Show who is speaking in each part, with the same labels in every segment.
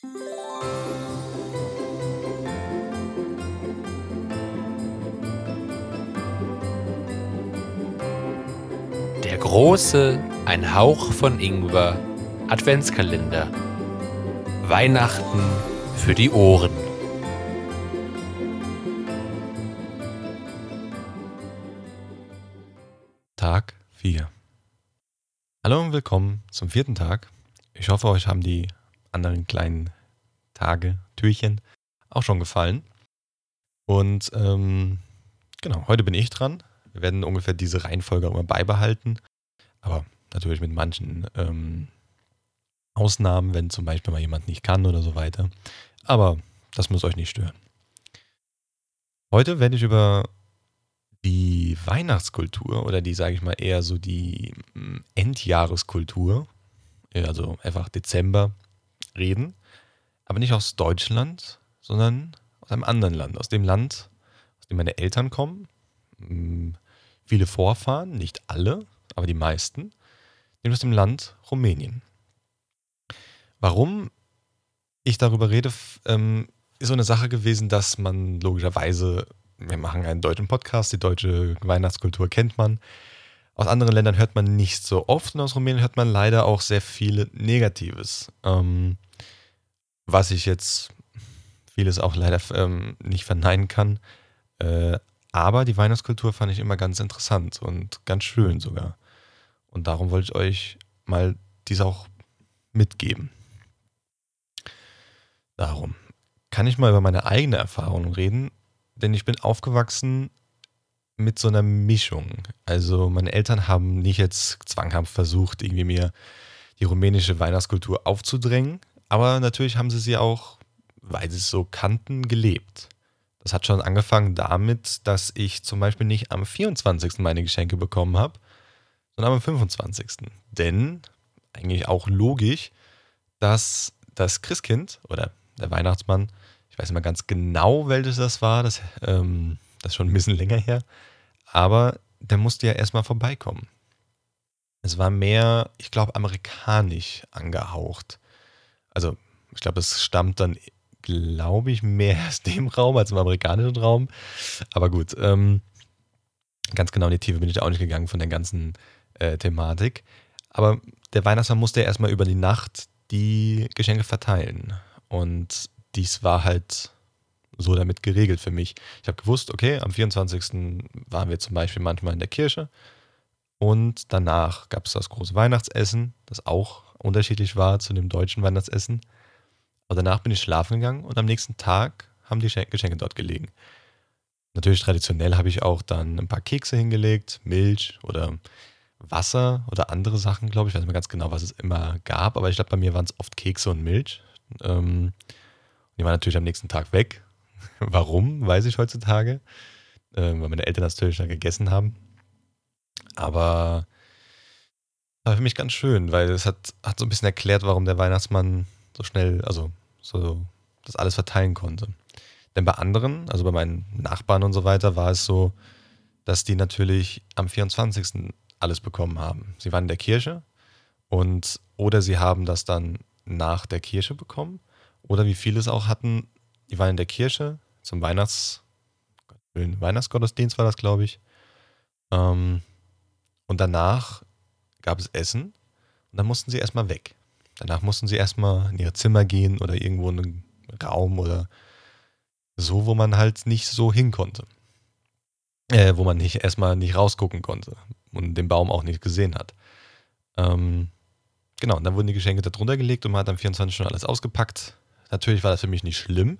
Speaker 1: Der große Ein Hauch von Ingwer Adventskalender. Weihnachten für die Ohren.
Speaker 2: Tag 4. Hallo und willkommen zum vierten Tag. Ich hoffe, euch haben die anderen kleinen Tage, Türchen auch schon gefallen. Und ähm, genau, heute bin ich dran. Wir werden ungefähr diese Reihenfolge immer beibehalten. Aber natürlich mit manchen ähm, Ausnahmen, wenn zum Beispiel mal jemand nicht kann oder so weiter. Aber das muss euch nicht stören. Heute werde ich über die Weihnachtskultur oder die, sage ich mal, eher so die mm, Endjahreskultur, also einfach Dezember, reden. Aber nicht aus Deutschland, sondern aus einem anderen Land. Aus dem Land, aus dem meine Eltern kommen. Mm, viele Vorfahren, nicht alle, aber die meisten. Nämlich aus dem Land Rumänien. Warum ich darüber rede, ähm, ist so eine Sache gewesen, dass man logischerweise wir machen einen deutschen Podcast, die deutsche Weihnachtskultur kennt man. Aus anderen Ländern hört man nicht so oft und aus Rumänien hört man leider auch sehr viel Negatives. Ähm, was ich jetzt vieles auch leider ähm, nicht verneinen kann. Äh, aber die Weihnachtskultur fand ich immer ganz interessant und ganz schön sogar. Und darum wollte ich euch mal dies auch mitgeben. Darum kann ich mal über meine eigene Erfahrung reden denn ich bin aufgewachsen mit so einer Mischung. Also meine Eltern haben nicht jetzt zwanghaft versucht, irgendwie mir die rumänische Weihnachtskultur aufzudrängen, aber natürlich haben sie sie auch, weil sie es so kannten, gelebt. Das hat schon angefangen damit, dass ich zum Beispiel nicht am 24. meine Geschenke bekommen habe, sondern am 25. Denn eigentlich auch logisch, dass das Christkind oder der Weihnachtsmann ich weiß nicht mal ganz genau, welches das war. Das, ähm, das ist schon ein bisschen länger her. Aber der musste ja erstmal vorbeikommen. Es war mehr, ich glaube, amerikanisch angehaucht. Also, ich glaube, es stammt dann, glaube ich, mehr aus dem Raum als im amerikanischen Raum. Aber gut, ähm, ganz genau in die Tiefe bin ich auch nicht gegangen von der ganzen äh, Thematik. Aber der Weihnachtsmann musste ja erstmal über die Nacht die Geschenke verteilen. Und dies war halt so damit geregelt für mich. Ich habe gewusst, okay, am 24. waren wir zum Beispiel manchmal in der Kirche und danach gab es das große Weihnachtsessen, das auch unterschiedlich war zu dem deutschen Weihnachtsessen. Aber danach bin ich schlafen gegangen und am nächsten Tag haben die Geschenke dort gelegen. Natürlich traditionell habe ich auch dann ein paar Kekse hingelegt, Milch oder Wasser oder andere Sachen, glaube ich. Ich weiß nicht mehr ganz genau, was es immer gab, aber ich glaube, bei mir waren es oft Kekse und Milch. Ähm, die waren natürlich am nächsten Tag weg. Warum, weiß ich heutzutage. Ähm, weil meine Eltern das natürlich dann gegessen haben. Aber war für mich ganz schön, weil es hat, hat so ein bisschen erklärt, warum der Weihnachtsmann so schnell, also so das alles verteilen konnte. Denn bei anderen, also bei meinen Nachbarn und so weiter, war es so, dass die natürlich am 24. alles bekommen haben. Sie waren in der Kirche und oder sie haben das dann nach der Kirche bekommen oder wie viele es auch hatten, die waren in der Kirche zum Weihnachts, Weihnachtsgottesdienst war das, glaube ich. Ähm, und danach gab es Essen und dann mussten sie erstmal weg. Danach mussten sie erstmal in ihr Zimmer gehen oder irgendwo in einen Raum oder so, wo man halt nicht so hin konnte. Äh, wo man nicht erstmal nicht rausgucken konnte und den Baum auch nicht gesehen hat. Ähm, genau, und dann wurden die Geschenke da drunter gelegt und man hat am 24 schon alles ausgepackt, Natürlich war das für mich nicht schlimm,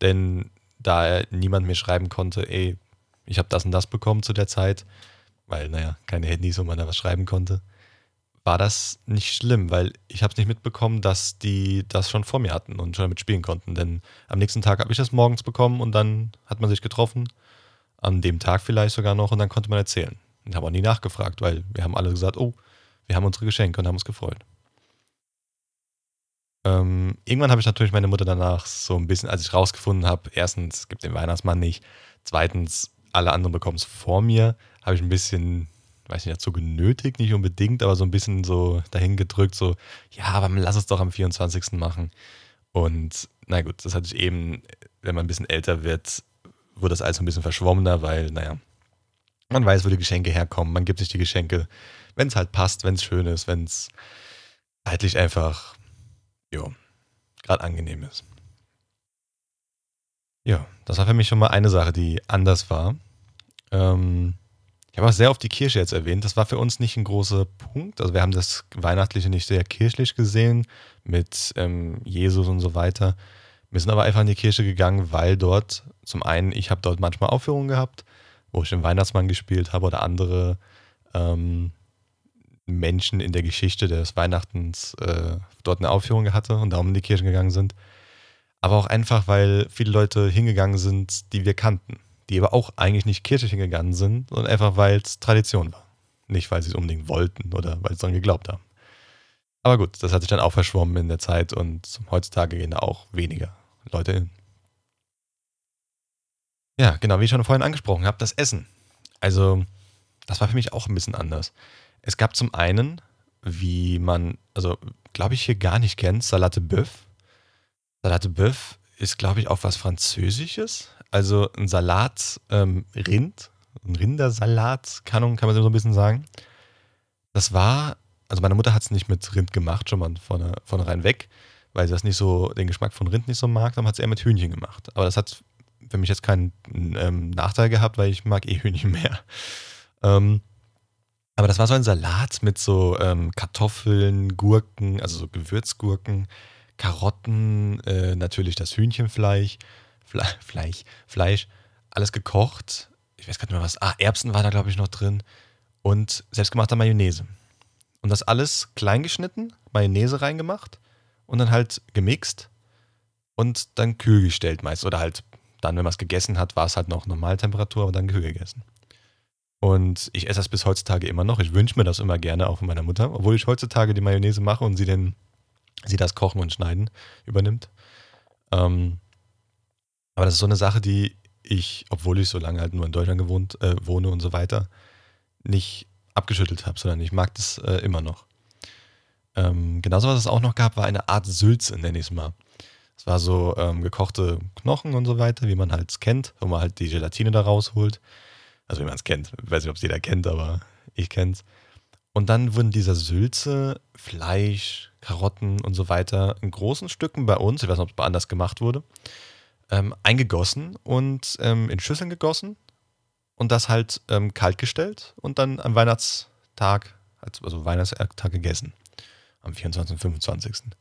Speaker 2: denn da niemand mir schreiben konnte, ey, ich habe das und das bekommen zu der Zeit, weil, naja, keine Handys, wo man da was schreiben konnte, war das nicht schlimm, weil ich habe es nicht mitbekommen, dass die das schon vor mir hatten und schon damit spielen konnten. Denn am nächsten Tag habe ich das morgens bekommen und dann hat man sich getroffen, an dem Tag vielleicht sogar noch, und dann konnte man erzählen. Ich habe auch nie nachgefragt, weil wir haben alle gesagt, oh, wir haben unsere Geschenke und haben uns gefreut. Ähm, irgendwann habe ich natürlich meine Mutter danach so ein bisschen, als ich rausgefunden habe, erstens, es gibt den Weihnachtsmann nicht, zweitens, alle anderen bekommen es vor mir, habe ich ein bisschen, weiß nicht, dazu genötigt, nicht unbedingt, aber so ein bisschen so dahin gedrückt, so, ja, aber lass es doch am 24. machen. Und na gut, das hatte ich eben, wenn man ein bisschen älter wird, wurde das alles ein bisschen verschwommener, weil, naja, man weiß, wo die Geschenke herkommen. Man gibt sich die Geschenke, wenn es halt passt, wenn es schön ist, wenn es zeitlich einfach, jo, gerade angenehm ist. Ja, das war für mich schon mal eine Sache, die anders war. Ähm, ich habe auch sehr oft die Kirche jetzt erwähnt. Das war für uns nicht ein großer Punkt. Also wir haben das Weihnachtliche nicht sehr kirchlich gesehen mit ähm, Jesus und so weiter. Wir sind aber einfach in die Kirche gegangen, weil dort zum einen, ich habe dort manchmal Aufführungen gehabt, wo ich den Weihnachtsmann gespielt habe oder andere ähm, Menschen in der Geschichte des Weihnachtens äh, dort eine Aufführung hatte und darum in die Kirche gegangen sind. Aber auch einfach, weil viele Leute hingegangen sind, die wir kannten, die aber auch eigentlich nicht kirchlich hingegangen sind, sondern einfach, weil es Tradition war. Nicht, weil sie es unbedingt wollten oder weil sie daran geglaubt haben. Aber gut, das hat sich dann auch verschwommen in der Zeit und heutzutage gehen da auch weniger Leute hin. Ja, genau, wie ich schon vorhin angesprochen habe, das Essen. Also, das war für mich auch ein bisschen anders. Es gab zum einen, wie man, also glaube ich hier gar nicht kennt, Salate Bœuf. Salate Bœuf ist, glaube ich, auch was Französisches. Also ein Salat ähm, Rind, ein Rindersalat, kann, kann man so ein bisschen sagen. Das war, also meine Mutter hat es nicht mit Rind gemacht, schon mal vorne, vornherein weg, weil sie das nicht so, den Geschmack von Rind nicht so mag, dann hat sie eher mit Hühnchen gemacht. Aber das hat für mich jetzt keinen ähm, Nachteil gehabt, weil ich mag eh Hühnchen mehr. Ähm, aber das war so ein Salat mit so ähm, Kartoffeln, Gurken, also so Gewürzgurken, Karotten, äh, natürlich das Hühnchenfleisch, Fle Fleisch, Fleisch, alles gekocht. Ich weiß gar nicht mehr was. Ah, Erbsen war da, glaube ich, noch drin. Und selbstgemachter Mayonnaise. Und das alles klein geschnitten, Mayonnaise reingemacht und dann halt gemixt und dann kühl gestellt meist. Oder halt dann, wenn man es gegessen hat, war es halt noch Normaltemperatur, aber dann kühl gegessen. Und ich esse das bis heutzutage immer noch. Ich wünsche mir das immer gerne auch von meiner Mutter, obwohl ich heutzutage die Mayonnaise mache und sie den, sie das Kochen und Schneiden übernimmt. Ähm, aber das ist so eine Sache, die ich, obwohl ich so lange halt nur in Deutschland gewohnt, äh, wohne und so weiter, nicht abgeschüttelt habe, sondern ich mag das äh, immer noch. Ähm, genauso was es auch noch gab, war eine Art Sülze, nenne ich es mal. Es war so ähm, gekochte Knochen und so weiter, wie man halt kennt, wo man halt die Gelatine da rausholt. Also wie man es kennt. Weiß nicht, ob es jeder kennt, aber ich kenne es. Und dann wurden dieser Sülze, Fleisch, Karotten und so weiter in großen Stücken bei uns, ich weiß nicht, ob es anders gemacht wurde, ähm, eingegossen und ähm, in Schüsseln gegossen und das halt ähm, kalt und dann am Weihnachtstag, also Weihnachtstag gegessen. Am 24. und 25.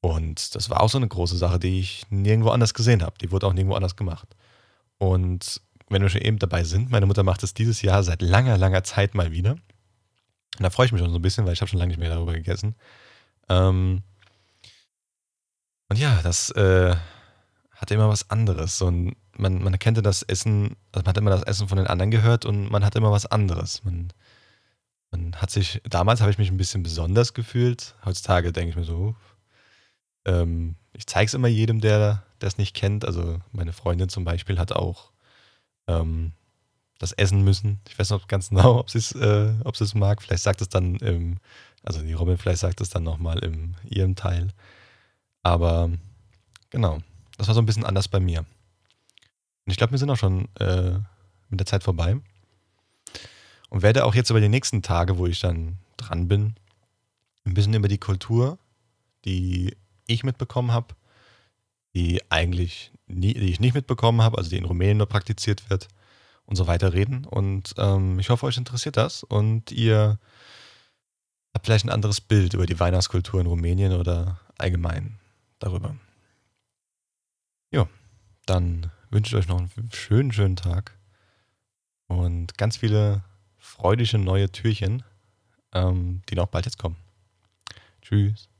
Speaker 2: Und das war auch so eine große Sache, die ich nirgendwo anders gesehen habe. Die wurde auch nirgendwo anders gemacht. Und wenn wir schon eben dabei sind, meine Mutter macht es dieses Jahr seit langer, langer Zeit mal wieder. Und da freue ich mich schon so ein bisschen, weil ich habe schon lange nicht mehr darüber gegessen. Ähm und ja, das äh, hatte immer was anderes. Und man, man erkannte das Essen, also man hat immer das Essen von den anderen gehört und man hat immer was anderes. Man, man hat sich, damals habe ich mich ein bisschen besonders gefühlt. Heutzutage denke ich mir so, ähm, ich zeige es immer jedem, der es nicht kennt. Also meine Freundin zum Beispiel hat auch ähm, das essen müssen. Ich weiß noch ganz genau, ob sie es äh, es mag. Vielleicht sagt es dann im, also die Robin vielleicht sagt es dann nochmal in ihrem Teil. Aber genau, das war so ein bisschen anders bei mir. Und ich glaube, wir sind auch schon äh, mit der Zeit vorbei. Und werde auch jetzt über die nächsten Tage, wo ich dann dran bin, ein bisschen über die Kultur, die ich mitbekommen habe, die eigentlich nie, die ich nicht mitbekommen habe, also die in Rumänien nur praktiziert wird und so weiter reden. Und ähm, ich hoffe, euch interessiert das und ihr habt vielleicht ein anderes Bild über die Weihnachtskultur in Rumänien oder allgemein darüber. Ja, dann wünsche ich euch noch einen schönen, schönen Tag und ganz viele freudige neue Türchen, ähm, die noch bald jetzt kommen. Tschüss.